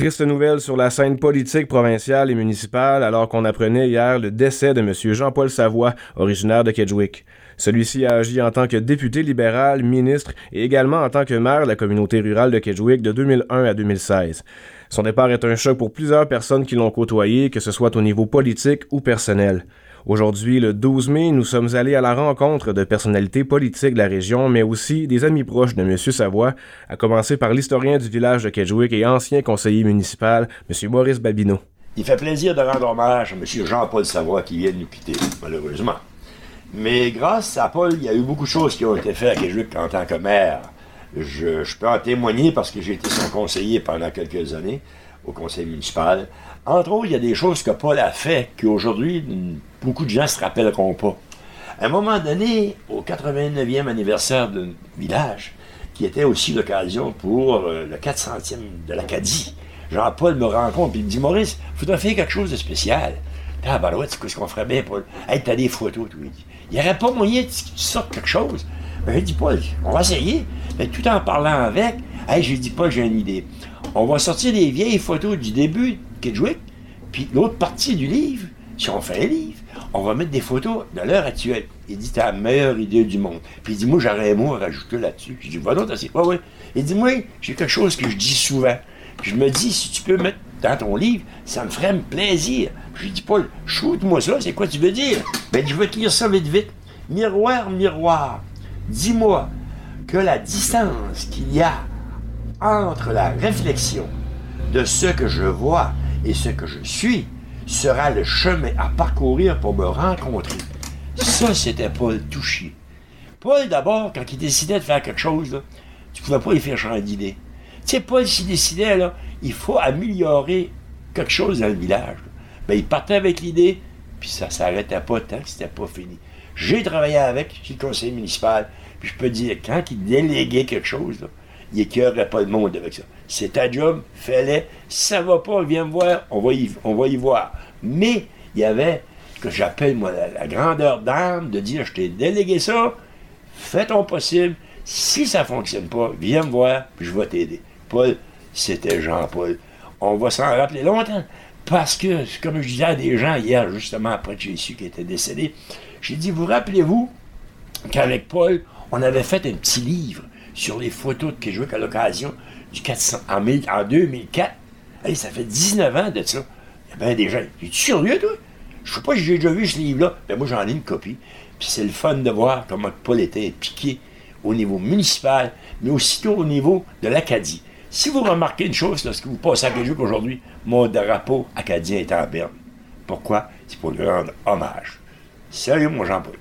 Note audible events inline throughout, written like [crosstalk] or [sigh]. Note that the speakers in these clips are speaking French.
Triste nouvelle sur la scène politique provinciale et municipale alors qu'on apprenait hier le décès de M. Jean-Paul Savoie, originaire de Kedgewick. Celui-ci a agi en tant que député libéral, ministre et également en tant que maire de la communauté rurale de Kedgewick de 2001 à 2016. Son départ est un choc pour plusieurs personnes qui l'ont côtoyé, que ce soit au niveau politique ou personnel. Aujourd'hui, le 12 mai, nous sommes allés à la rencontre de personnalités politiques de la région, mais aussi des amis proches de M. Savoie, à commencer par l'historien du village de Kedgewick et ancien conseiller municipal, M. Maurice Babineau. Il fait plaisir de rendre hommage à M. Jean-Paul Savoie qui vient de nous quitter, malheureusement. Mais grâce à Paul, il y a eu beaucoup de choses qui ont été faites à Kedgewick en tant que maire. Je, je peux en témoigner parce que j'ai été son conseiller pendant quelques années au conseil municipal. Entre autres, il y a des choses que Paul a fait qu'aujourd'hui, beaucoup de gens ne se rappelleront pas. À un moment donné, au 89e anniversaire d'un village, qui était aussi l'occasion pour euh, le 400e de l'Acadie, Jean-Paul me rencontre et me dit Maurice, il faudrait faire quelque chose de spécial. Ah, ben ouais, c'est ce qu'on ferait bien, Paul? Hey, t'as des photos, tout. Il n'y aurait pas moyen que tu sortes quelque chose. Ben, j'ai dit Paul, on va essayer. Mais tout en parlant avec, hey, j'ai dit Paul, j'ai une idée. On va sortir des vieilles photos du début de puis l'autre partie du livre, si on fait un livre, on va mettre des photos de l'heure actuelle. Il dit, t'as la meilleure idée du monde. Puis il dit, moi, j'aurais un mot à rajouter là-dessus. Je dis, va donc, t'as ouais, ouais. Il dit, moi, j'ai quelque chose que je dis souvent. Je me dis, si tu peux mettre dans ton livre, ça me ferait plaisir. Je lui dis, Paul, shoot-moi ça, c'est quoi tu veux dire? Ben, je veux te lire ça vite, vite. Miroir, miroir, dis-moi que la distance qu'il y a entre la réflexion de ce que je vois et ce que je suis sera le chemin à parcourir pour me rencontrer. Ça, c'était Paul Touchy. Paul, d'abord, quand il décidait de faire quelque chose, tu ne pouvais pas y faire changer d'idée. Tu sais, Paul, s'il décidait, il faut améliorer quelque chose dans le village. Ben, il partait avec l'idée, puis ça ne s'arrêtait pas tant que c'était pas fini. J'ai travaillé avec, le conseil municipal, puis je peux dire, quand il déléguait quelque chose, il écœurait pas le monde avec ça. C'est ta job, fais-le. Ça va pas, viens me voir, on va y, voir. Mais il y avait que j'appelle moi la, grandeur d'âme de dire je t'ai délégué ça, fais ton possible. Si ça fonctionne pas, viens me voir, puis je vais t'aider. Paul, c'était Jean-Paul. On va s'en rappeler longtemps. Parce que, comme je disais à des gens hier, justement après Jésus qui était décédé, j'ai dit, vous rappelez-vous qu'avec Paul, on avait fait un petit livre sur les photos de Kedgewick à l'occasion du 400, en, en 2004. ça fait 19 ans de ça. Il y a bien des gens. Es-tu sérieux, toi? Je sais pas si j'ai déjà vu ce livre-là. Ben, moi, j'en ai une copie. Puis c'est le fun de voir comment Paul était piqué au niveau municipal, mais aussitôt au niveau de l'Acadie. Si vous remarquez une chose lorsque vous passez à Kedgewick aujourd'hui, mon drapeau acadien est en berne. Pourquoi? C'est pour lui rendre hommage. Sérieux, mon Jean-Paul.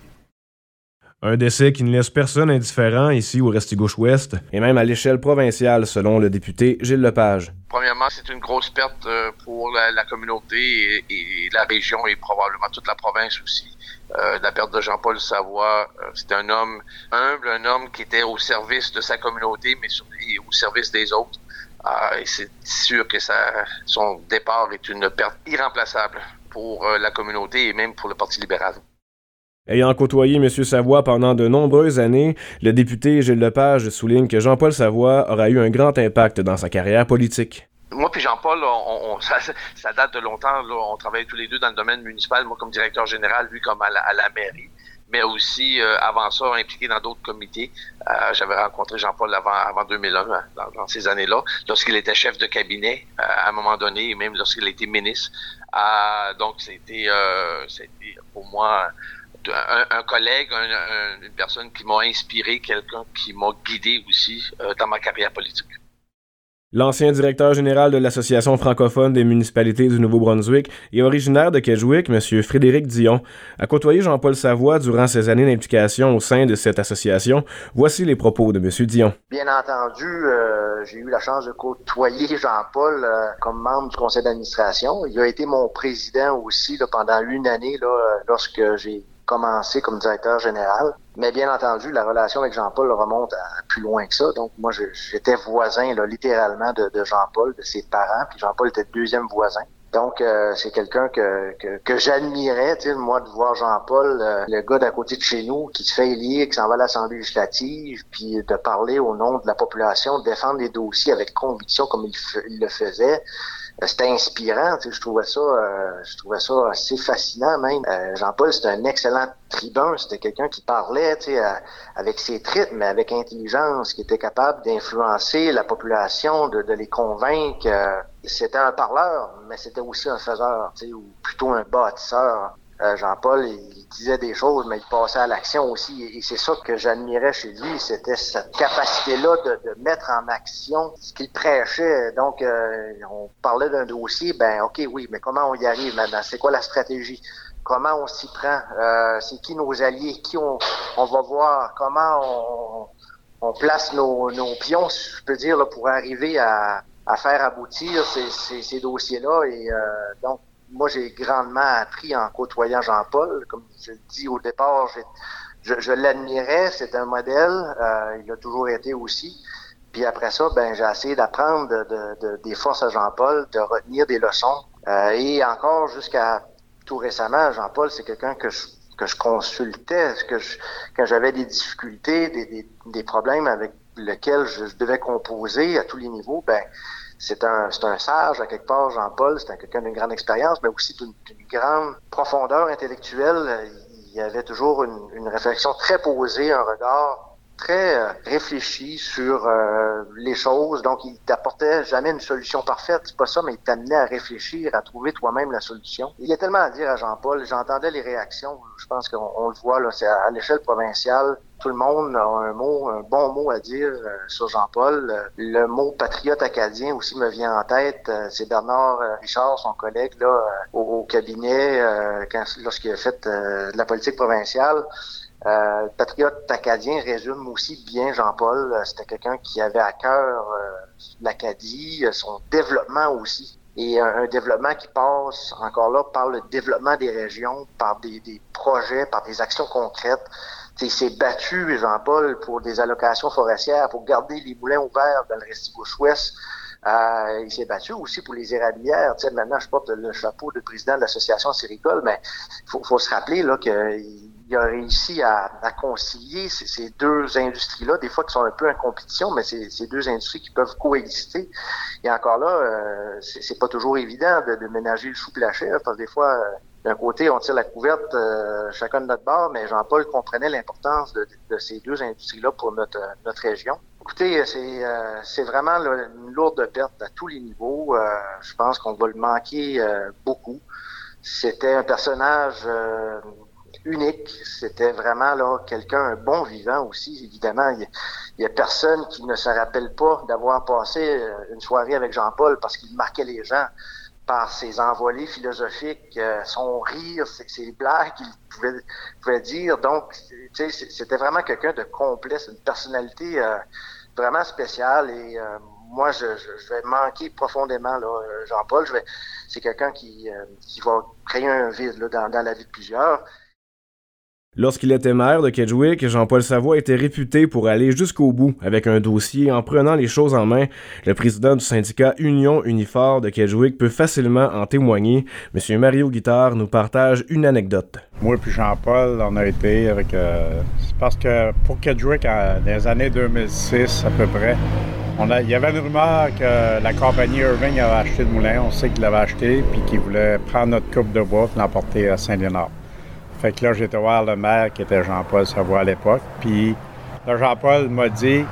Un décès qui ne laisse personne indifférent ici au Restigouche-Ouest et même à l'échelle provinciale, selon le député Gilles Lepage. Premièrement, c'est une grosse perte euh, pour la, communauté et, la région et probablement toute la province aussi. Euh, la perte de Jean-Paul Savoie, euh, c'était un homme humble, un homme qui était au service de sa communauté, mais surtout au service des autres. et c'est sûr que ça, son départ est une perte irremplaçable pour la communauté et même pour le Parti libéral. Ayant côtoyé M. Savoie pendant de nombreuses années, le député Gilles Lepage souligne que Jean-Paul Savoie aura eu un grand impact dans sa carrière politique. Moi puis Jean-Paul, [laughs] ça, date de longtemps. on travaille tous les deux dans le domaine municipal, moi comme directeur général, lui comme à la, mairie mais aussi euh, avant ça impliqué dans d'autres comités. Euh, j'avais rencontré Jean-Paul avant, avant 2001, hein, dans, ces années-là, lorsqu'il était chef de cabinet euh, à un moment donné, et même lorsqu'il était ministre. donc c'était, c'était pour moi un, collègue, une personne qui m'a inspiré, quelqu'un qui m'a guidé aussi euh, dans ma carrière politique. L'ancien directeur général de l'Association francophone des municipalités du Nouveau-Brunswick et originaire de Kedgewick, M. Frédéric Dion, a côtoyé Jean-Paul Savoie durant ses années d'implication au sein de cette association. Voici les propos de M. Dion. Bien entendu, euh, j'ai eu la chance de côtoyer Jean-Paul euh, comme membre du conseil d'administration. Il a été mon président aussi pendant une année lorsque j'ai commencé comme directeur général. Mais bien entendu, la relation avec Jean-Paul remonte à plus loin que ça. Donc moi, j'étais voisin là, littéralement de, Jean-Paul, de ses parents. Puis Jean-Paul était deuxième voisin. Donc, euh, c'est quelqu'un que, que, que j'admirais, moi, de voir Jean-Paul, euh, le gars d'à côté de chez nous, qui se fait élire, qui s'en va à l'Assemblée législative, puis de parler au nom de la population, de défendre les dossiers avec conviction comme il le faisait. Euh, c'était inspirant, tu sais, je trouvais ça, je trouvais ça assez fascinant même. Jean-Paul, c'était un excellent tribun, c'était quelqu'un qui parlait, tu sais, avec ses tripes, mais avec intelligence, qui était capable d'influencer la population, de, de les convaincre c'était un parleur, mais c'était aussi un faiseur, ou plutôt un bâtisseur. Euh, Jean-Paul, il, disait des choses, mais il passait à l'action aussi. Et, c'est ça que j'admirais chez lui, c'était cette capacité-là de, mettre en action ce qu'il prêchait. Donc, euh, on parlait d'un dossier, ben ok, oui, mais comment on y arrive maintenant? C'est quoi la stratégie? Comment on s'y prend? Euh, c'est qui nos alliés? Qui on, on va voir? Comment on, on place nos, nos pions, je peux dire, pour arriver à, à faire aboutir ces, ces, dossiers-là? Et donc, moi, j'ai grandement appris en côtoyant Jean-Paul. Comme je le dis au départ, je, l'admirais, c'est un modèle. Euh, il a toujours été aussi. Puis après ça, ben j'ai essayé d'apprendre de, de, des forces à Jean-Paul, de retenir des leçons. Euh, et encore jusqu'à tout récemment, Jean-Paul, c'est quelqu'un que je, que je consultais, que je, quand j'avais des difficultés, des, des, des, problèmes avec lesquels je, devais composer à tous les niveaux, ben c'est un, un sage, à quelque part, Jean-Paul, c'est quelqu'un d'une grande expérience, mais aussi d'une, grande profondeur intellectuelle. Il avait toujours une réflexion très posée, un regard très euh, réfléchi sur euh, les choses. Donc, il t'apportait jamais une solution parfaite, c'est pas ça, mais il t'amenait à réfléchir, à trouver toi-même la solution. Il y a tellement à dire à Jean-Paul. J'entendais les réactions. Je pense qu'on le voit là, c'est à, l'échelle provinciale. Tout le monde a un mot, un bon mot à dire euh, sur Jean-Paul. Le mot patriote acadien aussi me vient en tête. c'est Bernard Richard, son collègue là, au, cabinet, lorsqu'il a fait de la politique provinciale. Euh, patriote acadien résume aussi bien Jean-Paul. Euh, c'était quelqu'un qui avait à cœur euh, l'Acadie, euh, son développement aussi. Et un, développement qui passe encore là par le développement des régions, par des, des projets, par des actions concrètes. il s'est battu, Jean-Paul, pour des allocations forestières, pour garder les moulins ouverts dans le Restigouche-Ouest. Euh, il s'est battu aussi pour les érablières. Tu sais, maintenant, je porte le chapeau de président de l'association séricole, mais il faut, faut, se rappeler là qu'il il a réussi à, concilier ces, deux industries-là, des fois qui sont un peu en compétition, mais c'est ces deux industries qui peuvent coexister. Et encore là, euh, c'est pas toujours évident de, ménager le chou et chèvre, parce que des fois, euh, d'un côté, on tire la couverte euh, chacun de notre bord, mais Jean-Paul comprenait l'importance de, ces deux industries-là pour notre, notre région. Écoutez, c'est vraiment une lourde perte à tous les niveaux. je pense qu'on va le manquer beaucoup. C'était un personnage unique. C'était vraiment là quelqu'un, un bon vivant aussi. Évidemment, il y, a, personne qui ne se rappelle pas d'avoir passé euh, une soirée avec Jean-Paul parce qu'il marquait les gens par ses envolées philosophiques, euh, son rire, ses, blagues qu'il pouvait, dire. Donc, c'était vraiment quelqu'un de complet, une personnalité euh, vraiment spéciale et moi, je, je, vais manquer profondément Jean-Paul. C'est quelqu'un qui, qui va créer un vide dans, dans la vie de plusieurs. Lorsqu'il était maire de Kedgewick, Jean-Paul Savoie était réputé pour aller jusqu'au bout avec un dossier en prenant les choses en main. Le président du syndicat Union Unifor de Kedgewick peut facilement en témoigner. Monsieur Mario Guittard nous partage une anecdote. Moi puis Jean-Paul, on a été avec... Euh, parce que pour Kedgewick, dans les années 2006 à peu près, il y avait une rumeur que la compagnie Irving avait acheté le moulin. On sait qu'il l'avait acheté puis qu'il voulait prendre notre coupe de bois et l'emporter à Saint-Léonard. Fait que là, j'étais voir le maire qui était Jean-Paul Savoie à l'époque. Puis là, Jean-Paul m'a dit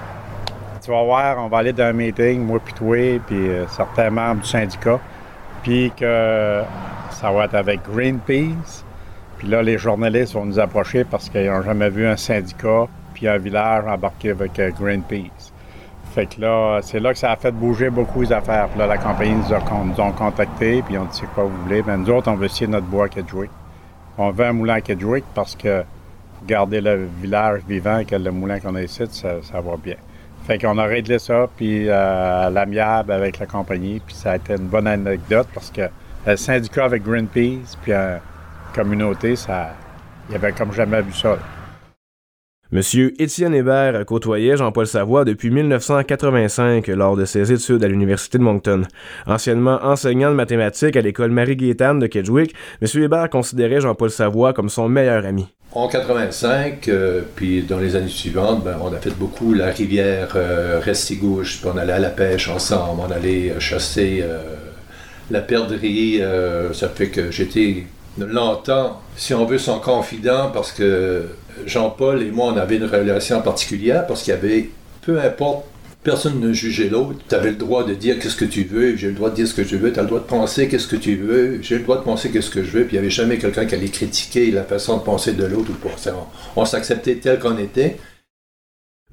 Tu vas voir, on va aller dans un meeting, moi puis toi, puis euh, certains membres du syndicat. Puis que ça va être avec Greenpeace. Puis là, les journalistes vont nous approcher parce qu'ils n'ont jamais vu un syndicat puis un village embarqué avec euh, Greenpeace. Fait que là, c'est là que ça a fait bouger beaucoup les affaires. Puis là, la compagnie nous a, contactés, puis on dit c'est quoi vous voulez? Ben, nous autres, on veut essayer notre bois qui est joué on veut un moulin à Kedgewick parce que garder le village vivant que le moulin qu'on a ici, ça, va bien. Fait qu'on a réglé ça, puis euh, l'amiable avec la compagnie, puis ça a été une bonne anecdote parce que le syndicat avec Greenpeace, puis la communauté, ça, il y avait comme jamais vu ça. Monsieur Étienne Hébert côtoyait Jean-Paul Savoie depuis 1985 lors de ses études à l'Université de Moncton. Anciennement enseignant de mathématiques à l'école Marie-Gaétane de Kedgewick, Monsieur Hébert considérait Jean-Paul Savoie comme son meilleur ami. En 85, euh, puis dans les années suivantes, ben, on a fait beaucoup la rivière euh, Restigouche, puis on allait à la pêche ensemble, on allait euh, chasser la perdrix. ça fait que j'étais longtemps, si on veut, son confident parce que Jean-Paul et moi, on avait une relation particulière parce qu'il y avait, peu importe, personne ne jugeait l'autre. Tu avais le droit de dire qu'est-ce que tu veux, j'ai le droit de dire ce que je veux, tu as le droit de penser qu'est-ce que tu veux, j'ai le droit de penser qu'est-ce que je veux, puis il n'y avait jamais quelqu'un qui allait critiquer la façon de penser de l'autre ou ça. On, on s'acceptait tel qu'on était.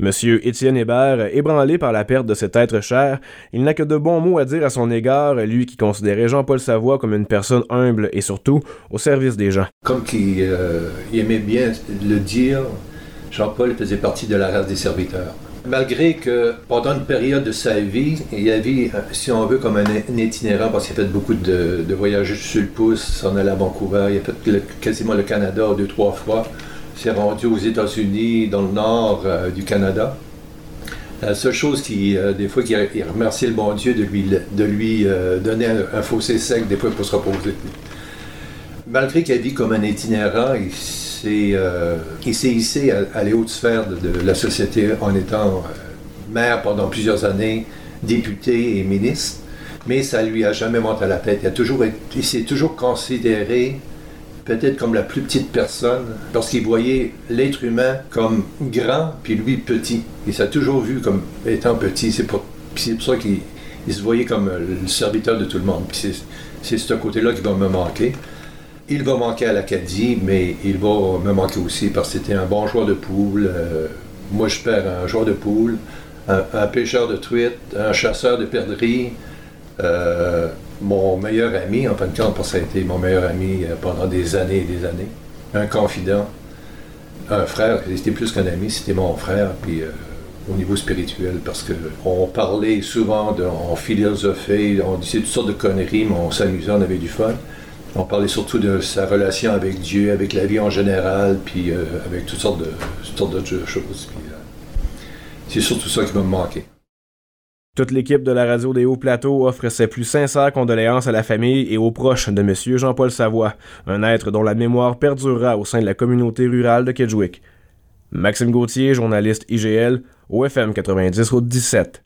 Monsieur Étienne Hébert, ébranlé par la perte de cet être cher, il n'a que de bons mots à dire à son égard, lui qui considérait Jean-Paul Savoie comme une personne humble et surtout au service des gens. Comme euh, aimait bien le dire, Jean-Paul faisait partie de la race des serviteurs. Malgré que pendant une période de sa vie, il y avait, si on veut, comme un, itinérant, parce qu'il a fait beaucoup de, voyages sur le pouce, s'en allait à Vancouver, il a fait quasiment le Canada deux, trois fois s'est rendu aux États-Unis, dans le nord euh, du Canada. La seule chose qui, euh, des fois, qui remerciait le bon Dieu de lui, euh, donner un, fossé sec, des fois, pour se reposer. Malgré qu'il a dit comme un itinérant, il s'est hissé à, à, les hautes sphères de, la société en étant maire pendant plusieurs années, député et ministre. Mais ça lui a jamais monté la tête. Il, a toujours, il s'est toujours considéré peut-être comme la plus petite personne, parce qu'il voyait l'être humain comme grand, puis lui petit. Il s'est toujours vu comme étant petit. C'est pour, ça qu'il se voyait comme le serviteur de tout le monde. C'est ce côté-là qui va me manquer. Il va manquer à l'Acadie, mais il va me manquer aussi parce que c'était un bon joueur de poule. Euh, moi, je perds un joueur de poule, un, un pêcheur de truites, un chasseur de perdrix. Euh, mon meilleur ami, en fin de compte, ça a été mon meilleur ami euh, pendant des années et des années. Un confident, un frère, c'était plus qu'un ami, c'était mon frère, puis euh, au niveau spirituel, parce qu'on parlait souvent, de, on philosophait, on disait toutes sortes de conneries, mais on s'amusait, on avait du fun. On parlait surtout de sa relation avec Dieu, avec la vie en général, puis euh, avec toutes sortes de, toutes sortes de choses. Puis, euh, c'est surtout ça qui m'a manqué. Toute l'équipe de la radio des Hauts Plateaux offre ses plus sincères condoléances à la famille et aux proches de M. Jean-Paul Savoie, un être dont la mémoire perdurera au sein de la communauté rurale de Kedgewick. Maxime Gauthier, journaliste IGL, au FM 90 Route 17.